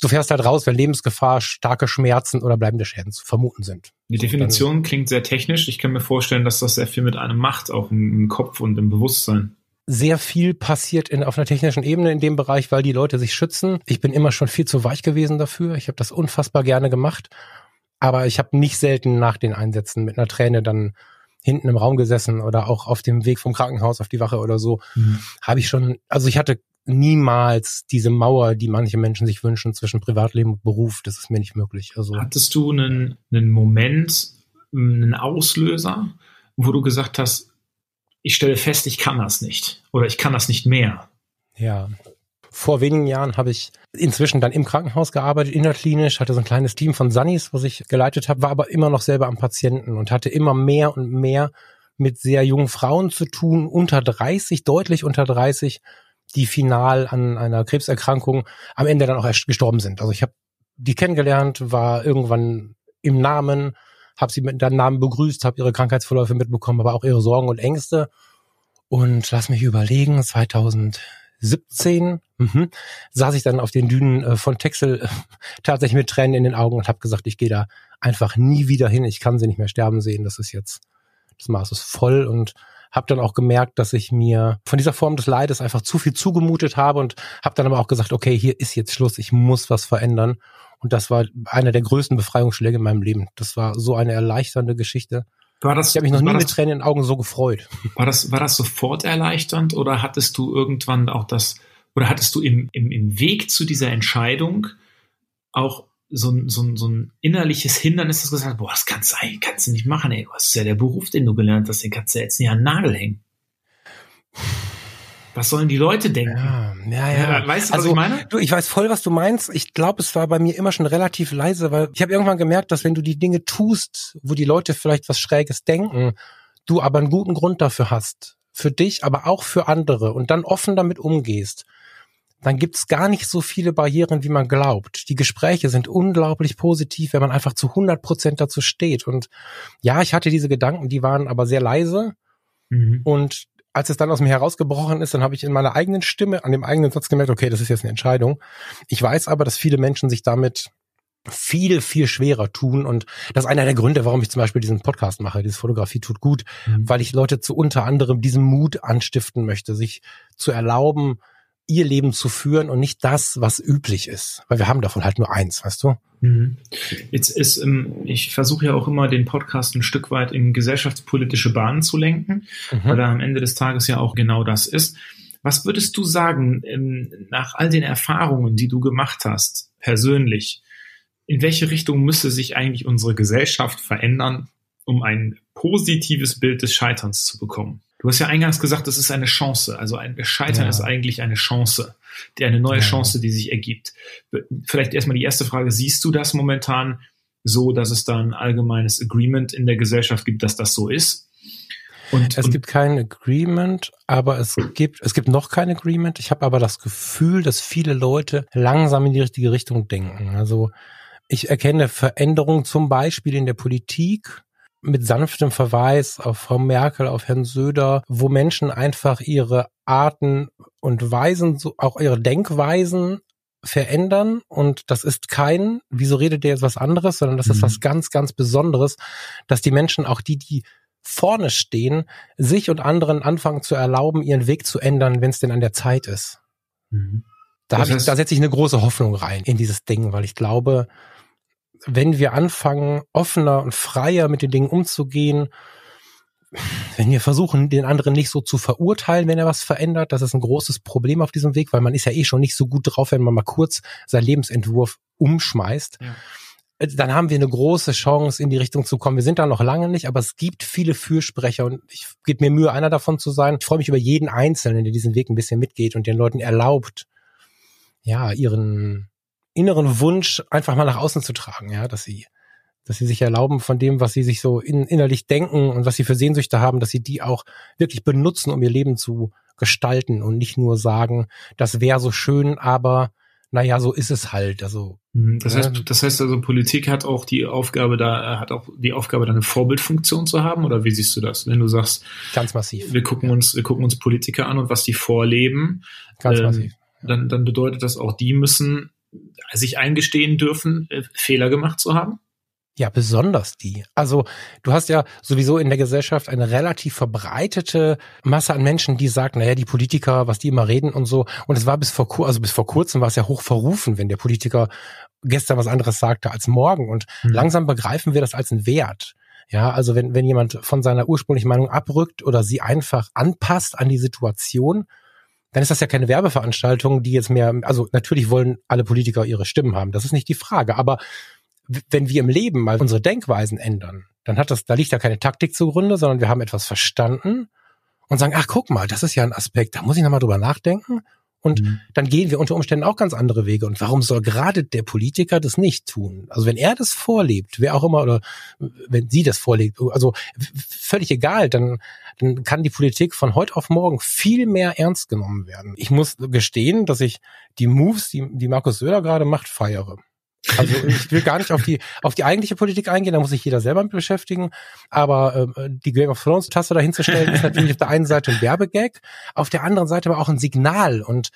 du fährst halt raus, wenn Lebensgefahr, starke Schmerzen oder bleibende Schäden zu vermuten sind. Die Definition klingt sehr technisch. Ich kann mir vorstellen, dass das sehr viel mit einem macht, auch im Kopf und im Bewusstsein sehr viel passiert in, auf einer technischen Ebene in dem Bereich, weil die Leute sich schützen. Ich bin immer schon viel zu weich gewesen dafür. Ich habe das unfassbar gerne gemacht. Aber ich habe nicht selten nach den Einsätzen mit einer Träne dann hinten im Raum gesessen oder auch auf dem Weg vom Krankenhaus auf die Wache oder so, mhm. habe ich schon, also ich hatte niemals diese Mauer, die manche Menschen sich wünschen zwischen Privatleben und Beruf. Das ist mir nicht möglich. Also hattest du einen, einen Moment, einen Auslöser, wo du gesagt hast, ich stelle fest, ich kann das nicht oder ich kann das nicht mehr? Ja, vor wenigen Jahren habe ich inzwischen dann im Krankenhaus gearbeitet, innerklinisch, hatte so ein kleines Team von Sunnis, was ich geleitet habe, war aber immer noch selber am Patienten und hatte immer mehr und mehr mit sehr jungen Frauen zu tun, unter 30, deutlich unter 30, die final an einer Krebserkrankung am Ende dann auch erst gestorben sind. Also ich habe die kennengelernt, war irgendwann im Namen, habe sie mit deinem Namen begrüßt, habe ihre Krankheitsverläufe mitbekommen, aber auch ihre Sorgen und Ängste. Und lass mich überlegen, 2000 17 mhm, saß ich dann auf den Dünen äh, von Texel äh, tatsächlich mit Tränen in den Augen und habe gesagt, ich gehe da einfach nie wieder hin. Ich kann sie nicht mehr sterben sehen. Das ist jetzt, das Maß ist voll und habe dann auch gemerkt, dass ich mir von dieser Form des Leides einfach zu viel zugemutet habe und habe dann aber auch gesagt, okay, hier ist jetzt Schluss, ich muss was verändern. Und das war einer der größten Befreiungsschläge in meinem Leben. Das war so eine erleichternde Geschichte. War das, ich habe mich noch nie das, mit Tränen in den Augen so gefreut. War das, war das sofort erleichternd oder hattest du irgendwann auch das, oder hattest du im, im, im Weg zu dieser Entscheidung auch so ein, so ein, so ein innerliches Hindernis, das gesagt, boah, das kannst du, kannst du nicht machen, ey, das ist ja der Beruf, den du gelernt hast, den kannst du jetzt nicht an den Nagel hängen was sollen die Leute denken? Ja, ja, ja. ja weißt du, was also, ich meine? Du, ich weiß voll, was du meinst. Ich glaube, es war bei mir immer schon relativ leise, weil ich habe irgendwann gemerkt, dass wenn du die Dinge tust, wo die Leute vielleicht was Schräges denken, du aber einen guten Grund dafür hast. Für dich, aber auch für andere und dann offen damit umgehst, dann gibt's gar nicht so viele Barrieren, wie man glaubt. Die Gespräche sind unglaublich positiv, wenn man einfach zu 100 Prozent dazu steht. Und ja, ich hatte diese Gedanken, die waren aber sehr leise. Mhm. Und als es dann aus mir herausgebrochen ist, dann habe ich in meiner eigenen Stimme, an dem eigenen Satz gemerkt, okay, das ist jetzt eine Entscheidung. Ich weiß aber, dass viele Menschen sich damit viel, viel schwerer tun. Und das ist einer der Gründe, warum ich zum Beispiel diesen Podcast mache, diese Fotografie tut gut, mhm. weil ich Leute zu unter anderem diesem Mut anstiften möchte, sich zu erlauben, ihr Leben zu führen und nicht das, was üblich ist. Weil wir haben davon halt nur eins, weißt du? Mhm. Jetzt ist, ähm, ich versuche ja auch immer den Podcast ein Stück weit in gesellschaftspolitische Bahnen zu lenken, mhm. weil er am Ende des Tages ja auch genau das ist. Was würdest du sagen, ähm, nach all den Erfahrungen, die du gemacht hast, persönlich, in welche Richtung müsste sich eigentlich unsere Gesellschaft verändern, um ein positives Bild des Scheiterns zu bekommen? Du hast ja eingangs gesagt, das ist eine Chance. Also ein Scheitern ja. ist eigentlich eine Chance, die eine neue ja. Chance, die sich ergibt. Vielleicht erstmal die erste Frage, siehst du das momentan so, dass es da ein allgemeines Agreement in der Gesellschaft gibt, dass das so ist? Und, es und gibt kein Agreement, aber es gibt, es gibt noch kein Agreement. Ich habe aber das Gefühl, dass viele Leute langsam in die richtige Richtung denken. Also ich erkenne Veränderungen zum Beispiel in der Politik, mit sanftem Verweis auf Frau Merkel, auf Herrn Söder, wo Menschen einfach ihre Arten und Weisen, auch ihre Denkweisen verändern und das ist kein, wieso redet der jetzt was anderes, sondern das mhm. ist was ganz, ganz Besonderes, dass die Menschen, auch die, die vorne stehen, sich und anderen anfangen zu erlauben, ihren Weg zu ändern, wenn es denn an der Zeit ist. Mhm. Da, ich, da setze ich eine große Hoffnung rein in dieses Ding, weil ich glaube, wenn wir anfangen, offener und freier mit den Dingen umzugehen, wenn wir versuchen, den anderen nicht so zu verurteilen, wenn er was verändert, das ist ein großes Problem auf diesem Weg, weil man ist ja eh schon nicht so gut drauf, wenn man mal kurz seinen Lebensentwurf umschmeißt. Ja. Dann haben wir eine große Chance, in die Richtung zu kommen. Wir sind da noch lange nicht, aber es gibt viele Fürsprecher und ich gebe mir Mühe, einer davon zu sein. Ich freue mich über jeden Einzelnen, der diesen Weg ein bisschen mitgeht und den Leuten erlaubt, ja, ihren inneren Wunsch einfach mal nach außen zu tragen, ja, dass sie dass sie sich erlauben von dem, was sie sich so in, innerlich denken und was sie für Sehnsüchte haben, dass sie die auch wirklich benutzen, um ihr Leben zu gestalten und nicht nur sagen, das wäre so schön, aber naja, so ist es halt. Also mhm. das heißt, das heißt also, Politik hat auch die Aufgabe, da hat auch die Aufgabe, da eine Vorbildfunktion zu haben. Oder wie siehst du das, wenn du sagst, ganz massiv. Wir gucken uns, wir gucken uns Politiker an und was die vorleben. Ganz ähm, massiv. Dann, dann bedeutet das auch, die müssen sich eingestehen dürfen, äh, Fehler gemacht zu haben. Ja, besonders die. Also du hast ja sowieso in der Gesellschaft eine relativ verbreitete Masse an Menschen, die sagen, naja, die Politiker, was die immer reden und so. Und es war bis vor, also bis vor kurzem war es ja hoch verrufen, wenn der Politiker gestern was anderes sagte als morgen. Und mhm. langsam begreifen wir das als einen Wert. Ja, also wenn, wenn jemand von seiner ursprünglichen Meinung abrückt oder sie einfach anpasst an die Situation, dann ist das ja keine Werbeveranstaltung, die jetzt mehr, also natürlich wollen alle Politiker ihre Stimmen haben. Das ist nicht die Frage. Aber wenn wir im Leben mal unsere Denkweisen ändern, dann hat das, da liegt ja keine Taktik zugrunde, sondern wir haben etwas verstanden und sagen, ach guck mal, das ist ja ein Aspekt, da muss ich nochmal drüber nachdenken. Und mhm. dann gehen wir unter Umständen auch ganz andere Wege. Und warum soll gerade der Politiker das nicht tun? Also wenn er das vorlebt, wer auch immer, oder wenn sie das vorlebt, also völlig egal, dann, dann kann die Politik von heute auf morgen viel mehr ernst genommen werden. Ich muss gestehen, dass ich die Moves, die, die Markus Söder gerade macht, feiere. Also ich will gar nicht auf die auf die eigentliche Politik eingehen, da muss sich jeder selber mit beschäftigen. Aber äh, die Game of Thrones Tasse dahinzustellen ist natürlich auf der einen Seite ein Werbegag, auf der anderen Seite aber auch ein Signal. Und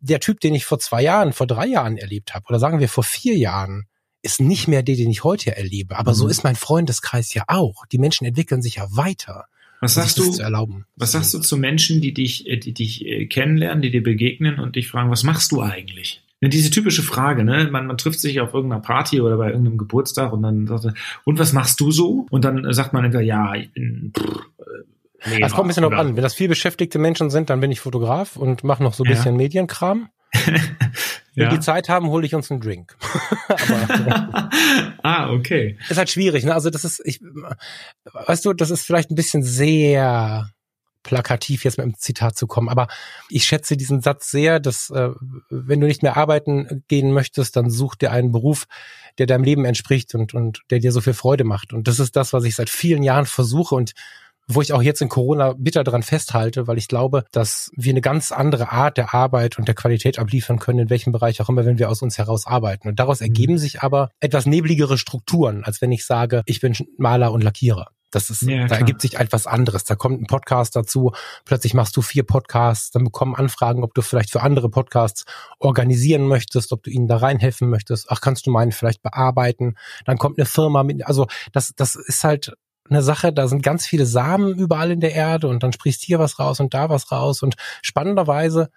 der Typ, den ich vor zwei Jahren, vor drei Jahren erlebt habe, oder sagen wir vor vier Jahren, ist nicht mehr der, den ich heute erlebe. Aber mhm. so ist mein Freundeskreis ja auch. Die Menschen entwickeln sich ja weiter. Was sagst du? Was sagst du zu Menschen, die dich, die dich äh, kennenlernen, die dir begegnen und dich fragen, was machst du eigentlich? Ne, diese typische Frage, ne? Man, man trifft sich auf irgendeiner Party oder bei irgendeinem Geburtstag und dann sagt er, und was machst du so? Und dann sagt man entweder, ja, ich bin. Pff, äh, nee, das kommt ein bisschen drauf an. Wenn das viel beschäftigte Menschen sind, dann bin ich Fotograf und mache noch so ein bisschen ja. Medienkram. Wenn ja. die Zeit haben, hole ich uns einen Drink. Aber, ah, okay. Ist halt schwierig, ne? Also das ist, ich, weißt du, das ist vielleicht ein bisschen sehr plakativ jetzt mit einem Zitat zu kommen. Aber ich schätze diesen Satz sehr, dass äh, wenn du nicht mehr arbeiten gehen möchtest, dann such dir einen Beruf, der deinem Leben entspricht und, und der dir so viel Freude macht. Und das ist das, was ich seit vielen Jahren versuche und wo ich auch jetzt in Corona bitter daran festhalte, weil ich glaube, dass wir eine ganz andere Art der Arbeit und der Qualität abliefern können, in welchem Bereich auch immer, wenn wir aus uns heraus arbeiten. Und daraus ergeben mhm. sich aber etwas nebligere Strukturen, als wenn ich sage, ich bin Maler und Lackierer. Das ist, ja, da ergibt sich etwas anderes. Da kommt ein Podcast dazu. Plötzlich machst du vier Podcasts, dann bekommen Anfragen, ob du vielleicht für andere Podcasts organisieren möchtest, ob du ihnen da reinhelfen möchtest. Ach, kannst du meinen vielleicht bearbeiten? Dann kommt eine Firma mit, also das, das ist halt eine Sache, da sind ganz viele Samen überall in der Erde und dann sprießt hier was raus und da was raus und spannenderweise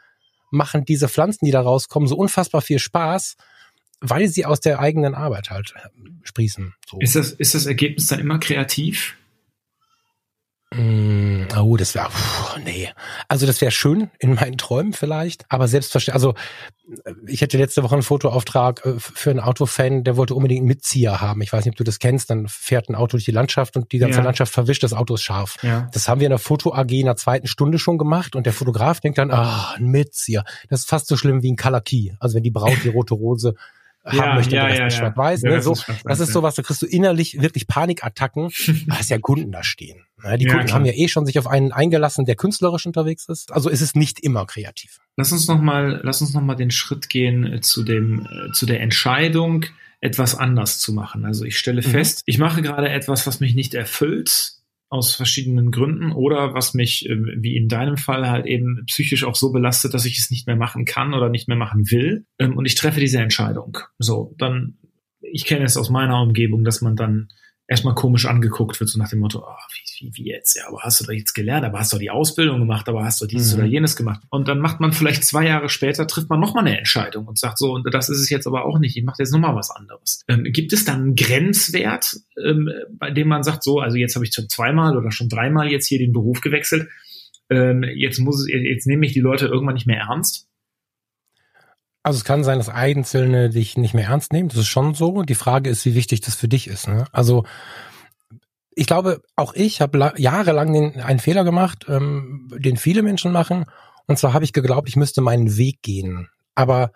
machen diese Pflanzen, die da rauskommen, so unfassbar viel Spaß, weil sie aus der eigenen Arbeit halt sprießen. So. Ist das, ist das Ergebnis dann immer kreativ? Mm, oh, das wäre, nee. Also das wäre schön in meinen Träumen vielleicht, aber selbstverständlich, also ich hatte letzte Woche einen Fotoauftrag äh, für einen Autofan, der wollte unbedingt einen Mitzieher haben. Ich weiß nicht, ob du das kennst, dann fährt ein Auto durch die Landschaft und die ganze ja. Landschaft verwischt, das Auto ist scharf. Ja. Das haben wir in der Foto AG in der zweiten Stunde schon gemacht und der Fotograf denkt dann, ah, ein Mitzieher. Das ist fast so schlimm wie ein Key. Also wenn die Braut die rote Rose haben ja, möchte, ja, ja, schwarz-weiß. Ne? So, das ist sowas, da kriegst du innerlich wirklich Panikattacken, weil es ja Kunden da stehen. Ne? Die Kunden haben ja eh schon sich auf einen eingelassen, der künstlerisch unterwegs ist. Also ist es nicht immer kreativ. Lass uns noch mal, lass uns noch mal den Schritt gehen äh, zu dem, äh, zu der Entscheidung, etwas anders zu machen. Also ich stelle mhm. fest, ich mache gerade etwas, was mich nicht erfüllt aus verschiedenen Gründen oder was mich, ähm, wie in deinem Fall, halt eben psychisch auch so belastet, dass ich es nicht mehr machen kann oder nicht mehr machen will. Ähm, und ich treffe diese Entscheidung. So, dann, ich kenne es aus meiner Umgebung, dass man dann erstmal komisch angeguckt wird, so nach dem Motto, oh, wie, wie, wie jetzt? Ja, aber hast du doch jetzt gelernt, aber hast du die Ausbildung gemacht, aber hast du dieses mhm. oder jenes gemacht. Und dann macht man vielleicht zwei Jahre später, trifft man nochmal eine Entscheidung und sagt so, und das ist es jetzt aber auch nicht, ich mache jetzt nochmal was anderes. Ähm, gibt es dann einen Grenzwert, ähm, bei dem man sagt, so, also jetzt habe ich schon zweimal oder schon dreimal jetzt hier den Beruf gewechselt, ähm, jetzt muss es, jetzt nehme ich die Leute irgendwann nicht mehr ernst? Also es kann sein, dass Einzelne dich nicht mehr ernst nehmen. Das ist schon so. Die Frage ist, wie wichtig das für dich ist. Ne? Also ich glaube, auch ich habe jahrelang den, einen Fehler gemacht, ähm, den viele Menschen machen. Und zwar habe ich geglaubt, ich müsste meinen Weg gehen. Aber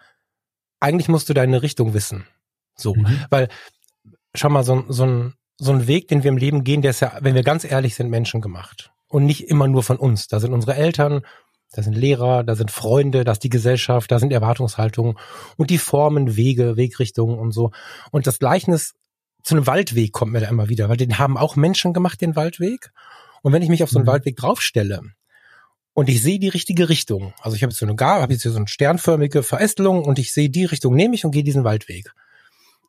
eigentlich musst du deine Richtung wissen. So, mhm. weil schau mal, so, so, ein, so ein Weg, den wir im Leben gehen, der ist ja, wenn wir ganz ehrlich sind, menschengemacht. Und nicht immer nur von uns. Da sind unsere Eltern, da sind Lehrer, da sind Freunde, da ist die Gesellschaft, da sind Erwartungshaltungen und die Formen, Wege, Wegrichtungen und so. Und das Gleichnis zu einem Waldweg kommt mir da immer wieder, weil den haben auch Menschen gemacht, den Waldweg. Und wenn ich mich auf so einen mhm. Waldweg draufstelle und ich sehe die richtige Richtung, also ich habe jetzt so eine Gar, habe jetzt hier so eine sternförmige Verästelung und ich sehe die Richtung nehme ich und gehe diesen Waldweg,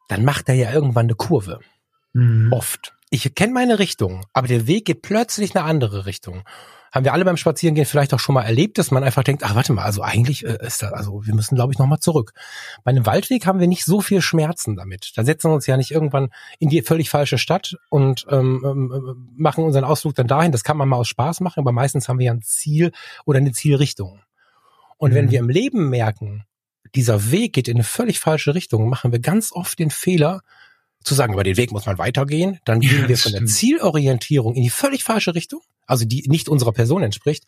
dann macht er ja irgendwann eine Kurve. Mhm. Oft. Ich kenne meine Richtung, aber der Weg geht plötzlich eine andere Richtung haben wir alle beim Spazierengehen vielleicht auch schon mal erlebt, dass man einfach denkt, ach warte mal, also eigentlich äh, ist das, also wir müssen glaube ich nochmal zurück. Bei einem Waldweg haben wir nicht so viel Schmerzen damit. Da setzen wir uns ja nicht irgendwann in die völlig falsche Stadt und ähm, ähm, machen unseren Ausflug dann dahin. Das kann man mal aus Spaß machen, aber meistens haben wir ja ein Ziel oder eine Zielrichtung. Und mhm. wenn wir im Leben merken, dieser Weg geht in eine völlig falsche Richtung, machen wir ganz oft den Fehler, zu sagen, über den Weg muss man weitergehen, dann gehen ja, wir von der Zielorientierung in die völlig falsche Richtung, also die nicht unserer Person entspricht,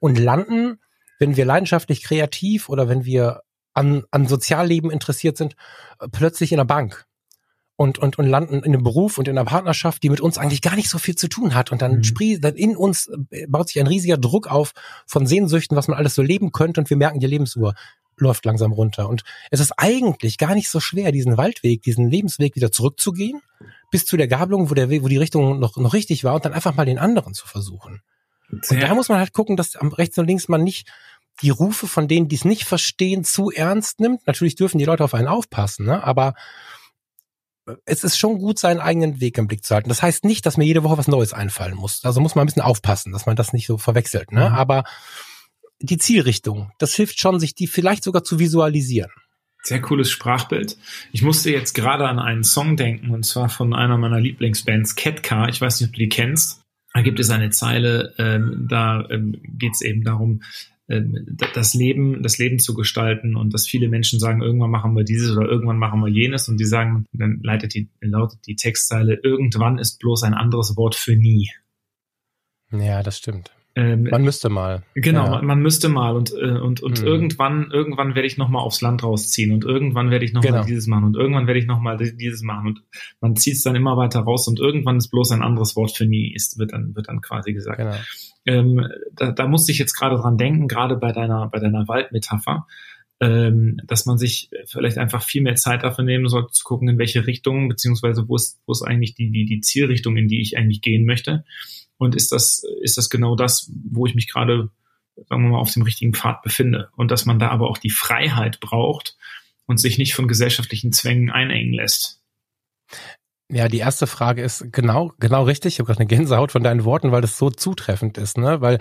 und landen, wenn wir leidenschaftlich kreativ oder wenn wir an, an Sozialleben interessiert sind, äh, plötzlich in der Bank und, und, und landen in einem Beruf und in einer Partnerschaft, die mit uns eigentlich gar nicht so viel zu tun hat. Und dann mhm. sprießt, dann in uns äh, baut sich ein riesiger Druck auf von Sehnsüchten, was man alles so leben könnte und wir merken, die Lebensuhr läuft langsam runter. Und es ist eigentlich gar nicht so schwer, diesen Waldweg, diesen Lebensweg wieder zurückzugehen, bis zu der Gabelung, wo der Weg, wo die Richtung noch, noch richtig war und dann einfach mal den anderen zu versuchen. Sehr. Und da muss man halt gucken, dass am rechts und links man nicht die Rufe von denen, die es nicht verstehen, zu ernst nimmt. Natürlich dürfen die Leute auf einen aufpassen, ne? aber es ist schon gut, seinen eigenen Weg im Blick zu halten. Das heißt nicht, dass mir jede Woche was Neues einfallen muss. Also muss man ein bisschen aufpassen, dass man das nicht so verwechselt. Ne? Mhm. Aber die Zielrichtung. Das hilft schon, sich die vielleicht sogar zu visualisieren. Sehr cooles Sprachbild. Ich musste jetzt gerade an einen Song denken, und zwar von einer meiner Lieblingsbands, Catcar. Ich weiß nicht, ob du die kennst. Da gibt es eine Zeile, ähm, da ähm, geht es eben darum, ähm, das Leben, das Leben zu gestalten und dass viele Menschen sagen, irgendwann machen wir dieses oder irgendwann machen wir jenes und die sagen, dann leitet die, lautet die Textzeile, irgendwann ist bloß ein anderes Wort für nie. Ja, das stimmt. Ähm, man müsste mal. Genau, ja. man, man, müsste mal und äh, und und mhm. irgendwann irgendwann werde ich noch mal aufs Land rausziehen und irgendwann werde ich noch genau. mal dieses machen und irgendwann werde ich noch mal dieses machen und man zieht es dann immer weiter raus und irgendwann ist bloß ein anderes Wort für nie ist wird dann wird dann quasi gesagt. Genau. Ähm, da, da musste ich jetzt gerade dran denken, gerade bei deiner bei deiner Waldmetapher, ähm, dass man sich vielleicht einfach viel mehr Zeit dafür nehmen sollte zu gucken, in welche Richtung beziehungsweise wo ist wo ist eigentlich die die die Zielrichtung, in die ich eigentlich gehen möchte und ist das, ist das genau das, wo ich mich gerade, sagen wir mal, auf dem richtigen Pfad befinde? Und dass man da aber auch die Freiheit braucht und sich nicht von gesellschaftlichen Zwängen einengen lässt. Ja, die erste Frage ist genau, genau richtig. Ich habe gerade eine Gänsehaut von deinen Worten, weil das so zutreffend ist, ne? Weil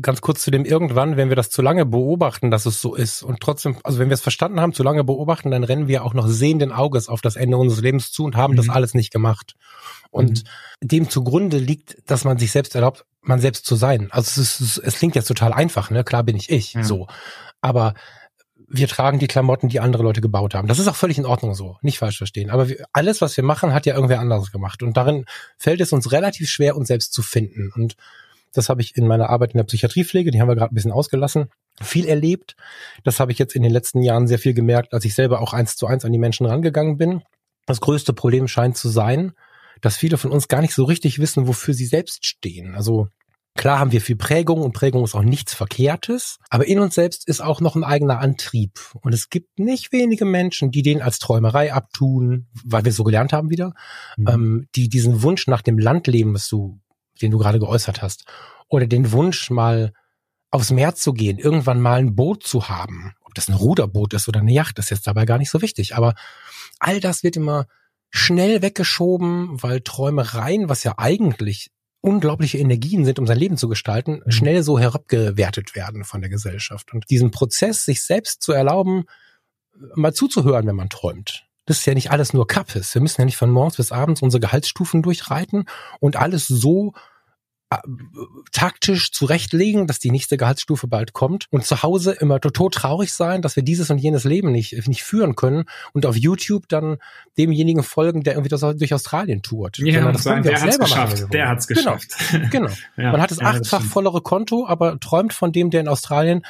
ganz kurz zu dem irgendwann, wenn wir das zu lange beobachten, dass es so ist und trotzdem, also wenn wir es verstanden haben, zu lange beobachten, dann rennen wir auch noch sehenden Auges auf das Ende unseres Lebens zu und haben mhm. das alles nicht gemacht. Und mhm. dem zugrunde liegt, dass man sich selbst erlaubt, man selbst zu sein. Also es, ist, es klingt jetzt total einfach, ne? Klar bin ich ich, ja. so. Aber wir tragen die Klamotten, die andere Leute gebaut haben. Das ist auch völlig in Ordnung so, nicht falsch verstehen. Aber wir, alles, was wir machen, hat ja irgendwer anderes gemacht. Und darin fällt es uns relativ schwer, uns selbst zu finden. Und das habe ich in meiner Arbeit in der Psychiatriepflege, die haben wir gerade ein bisschen ausgelassen, viel erlebt. Das habe ich jetzt in den letzten Jahren sehr viel gemerkt, als ich selber auch eins zu eins an die Menschen rangegangen bin. Das größte Problem scheint zu sein, dass viele von uns gar nicht so richtig wissen, wofür sie selbst stehen. Also Klar haben wir viel Prägung und Prägung ist auch nichts Verkehrtes, aber in uns selbst ist auch noch ein eigener Antrieb. Und es gibt nicht wenige Menschen, die den als Träumerei abtun, weil wir so gelernt haben wieder, mhm. ähm, die diesen Wunsch nach dem Landleben, was du den du gerade geäußert hast, oder den Wunsch mal aufs Meer zu gehen, irgendwann mal ein Boot zu haben. Ob das ein Ruderboot ist oder eine Yacht, ist jetzt dabei gar nicht so wichtig. Aber all das wird immer schnell weggeschoben, weil Träumereien, was ja eigentlich unglaubliche Energien sind, um sein Leben zu gestalten, mhm. schnell so herabgewertet werden von der Gesellschaft. Und diesen Prozess, sich selbst zu erlauben, mal zuzuhören, wenn man träumt. Das ist ja nicht alles nur Kappes. Wir müssen ja nicht von morgens bis abends unsere Gehaltsstufen durchreiten und alles so taktisch zurechtlegen, dass die nächste Gehaltsstufe bald kommt und zu Hause immer total traurig sein, dass wir dieses und jenes Leben nicht, nicht führen können und auf YouTube dann demjenigen folgen, der irgendwie das durch Australien tourt. Ja, das sagen, der hat's geschafft. Machen, der hat's genau. geschafft. Genau. genau. ja, Man hat das ja, achtfach das vollere Konto, aber träumt von dem, der in Australien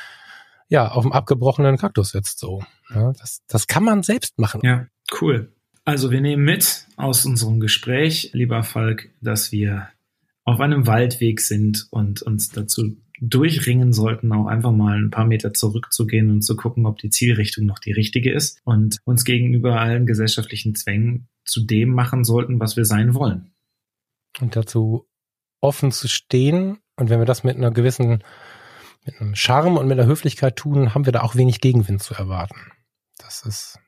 ja auf dem abgebrochenen Kaktus sitzt so. Ja, das, das kann man selbst machen. Ja, cool. Also wir nehmen mit aus unserem Gespräch, lieber Falk, dass wir auf einem Waldweg sind und uns dazu durchringen sollten, auch einfach mal ein paar Meter zurückzugehen und zu gucken, ob die Zielrichtung noch die richtige ist und uns gegenüber allen gesellschaftlichen Zwängen zu dem machen sollten, was wir sein wollen. Und dazu offen zu stehen. Und wenn wir das mit einer gewissen, mit einem Charme und mit einer Höflichkeit tun, haben wir da auch wenig Gegenwind zu erwarten. Das ist.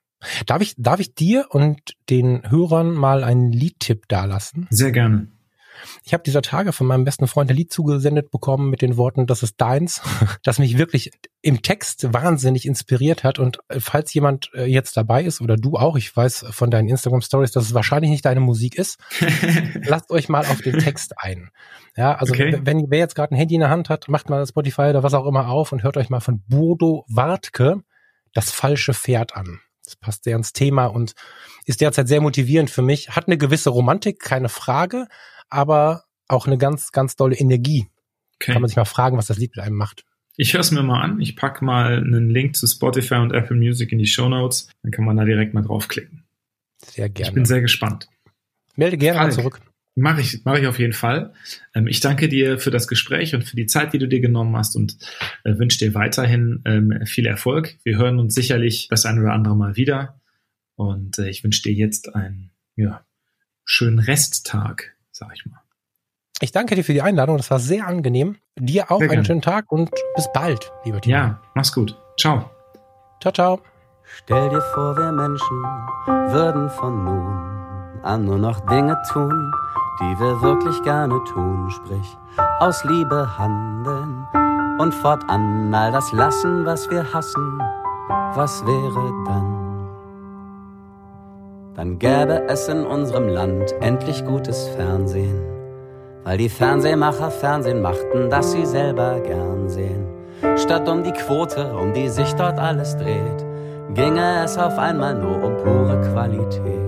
Darf ich, darf ich dir und den Hörern mal einen Liedtipp dalassen? Sehr gerne. Ich habe dieser Tage von meinem besten Freund ein Lied zugesendet bekommen mit den Worten, das ist deins, das mich wirklich im Text wahnsinnig inspiriert hat. Und äh, falls jemand äh, jetzt dabei ist oder du auch, ich weiß von deinen Instagram Stories, dass es wahrscheinlich nicht deine Musik ist, lasst euch mal auf den Text ein. Ja, also okay. wenn wer jetzt gerade ein Handy in der Hand hat, macht mal Spotify oder was auch immer auf und hört euch mal von Bodo Wartke das falsche Pferd an. Das passt sehr ins Thema und ist derzeit sehr motivierend für mich. Hat eine gewisse Romantik, keine Frage, aber auch eine ganz, ganz tolle Energie. Okay. Kann man sich mal fragen, was das Lied mit einem macht. Ich höre es mir mal an. Ich packe mal einen Link zu Spotify und Apple Music in die Show Notes. Dann kann man da direkt mal draufklicken. Sehr gerne. Ich bin sehr gespannt. Melde gerne Falk, zurück. Mache ich, mache ich auf jeden Fall. Ähm, ich danke dir für das Gespräch und für die Zeit, die du dir genommen hast und äh, wünsche dir weiterhin ähm, viel Erfolg. Wir hören uns sicherlich das eine oder andere Mal wieder. Und äh, ich wünsche dir jetzt einen ja, schönen Resttag sag ich mal. Ich danke dir für die Einladung. Das war sehr angenehm. Dir auch sehr einen gern. schönen Tag und bis bald, lieber Timo. Ja, mach's gut. Ciao. Ciao, ciao. Stell dir vor, wir Menschen würden von nun an nur noch Dinge tun, die wir wirklich gerne tun, sprich aus Liebe handeln und fortan all das lassen, was wir hassen. Was wäre dann? Dann gäbe es in unserem Land endlich gutes Fernsehen. Weil die Fernsehmacher Fernsehen machten, das sie selber gern sehen. Statt um die Quote, um die sich dort alles dreht, ginge es auf einmal nur um pure Qualität.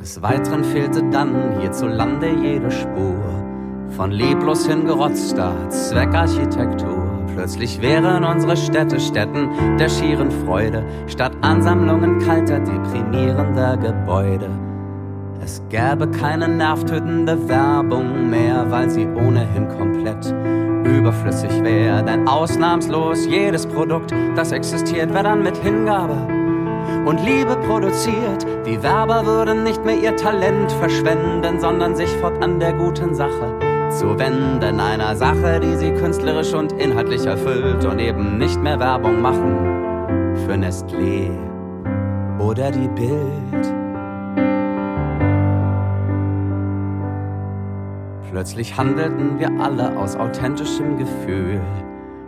Des Weiteren fehlte dann hierzulande jede Spur von leblos hingerotzter Zweckarchitektur. Plötzlich wären unsere Städte Städten der schieren Freude, statt Ansammlungen kalter, deprimierender Gebäude. Es gäbe keine nervtötende Werbung mehr, weil sie ohnehin komplett überflüssig wäre. Denn ausnahmslos jedes Produkt, das existiert, wäre dann mit Hingabe und Liebe produziert. Die Werber würden nicht mehr ihr Talent verschwenden, sondern sich fortan der guten Sache zuwenden einer Sache, die sie künstlerisch und inhaltlich erfüllt und eben nicht mehr Werbung machen für Nestlé oder die Bild. Plötzlich handelten wir alle aus authentischem Gefühl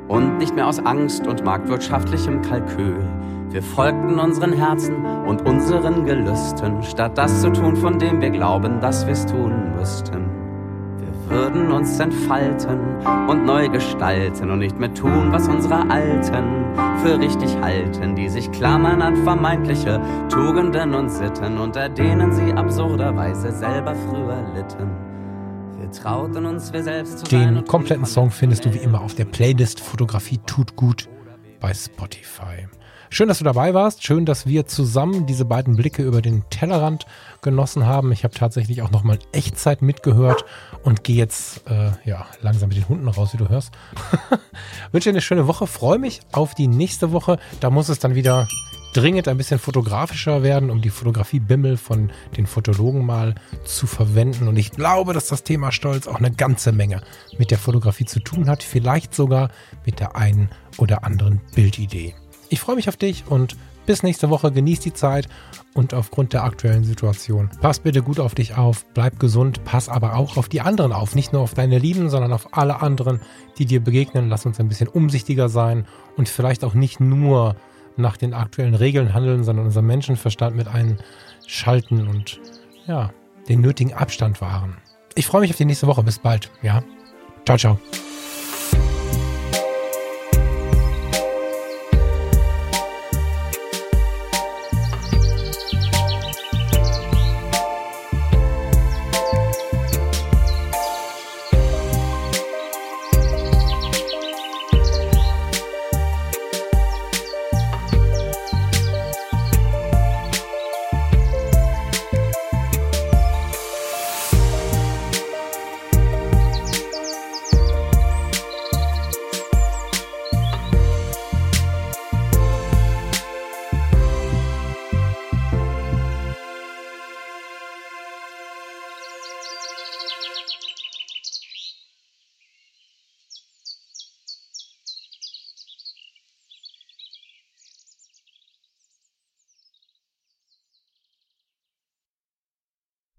und nicht mehr aus Angst und marktwirtschaftlichem Kalkül. Wir folgten unseren Herzen und unseren Gelüsten, statt das zu tun, von dem wir glauben, dass wir es tun müssten würden uns entfalten und neu gestalten und nicht mehr tun, was unsere Alten für richtig halten, die sich klammern an vermeintliche Tugenden und Sitten, unter denen sie absurderweise selber früher litten. Wir trauten uns, wir selbst zu Den kompletten Song findest du wie immer auf der Playlist Fotografie tut gut bei Spotify. Schön, dass du dabei warst. Schön, dass wir zusammen diese beiden Blicke über den Tellerrand genossen haben. Ich habe tatsächlich auch nochmal Echtzeit mitgehört und gehe jetzt äh, ja, langsam mit den Hunden raus, wie du hörst. Wünsche dir eine schöne Woche. Freue mich auf die nächste Woche. Da muss es dann wieder dringend ein bisschen fotografischer werden, um die Fotografie-Bimmel von den Fotologen mal zu verwenden. Und ich glaube, dass das Thema Stolz auch eine ganze Menge mit der Fotografie zu tun hat. Vielleicht sogar mit der einen oder anderen Bildidee. Ich freue mich auf dich und bis nächste Woche. Genieß die Zeit und aufgrund der aktuellen Situation. Pass bitte gut auf dich auf, bleib gesund, pass aber auch auf die anderen auf. Nicht nur auf deine Lieben, sondern auf alle anderen, die dir begegnen. Lass uns ein bisschen umsichtiger sein und vielleicht auch nicht nur nach den aktuellen Regeln handeln, sondern unser Menschenverstand mit einschalten und ja, den nötigen Abstand wahren. Ich freue mich auf die nächste Woche. Bis bald. Ja. Ciao, ciao.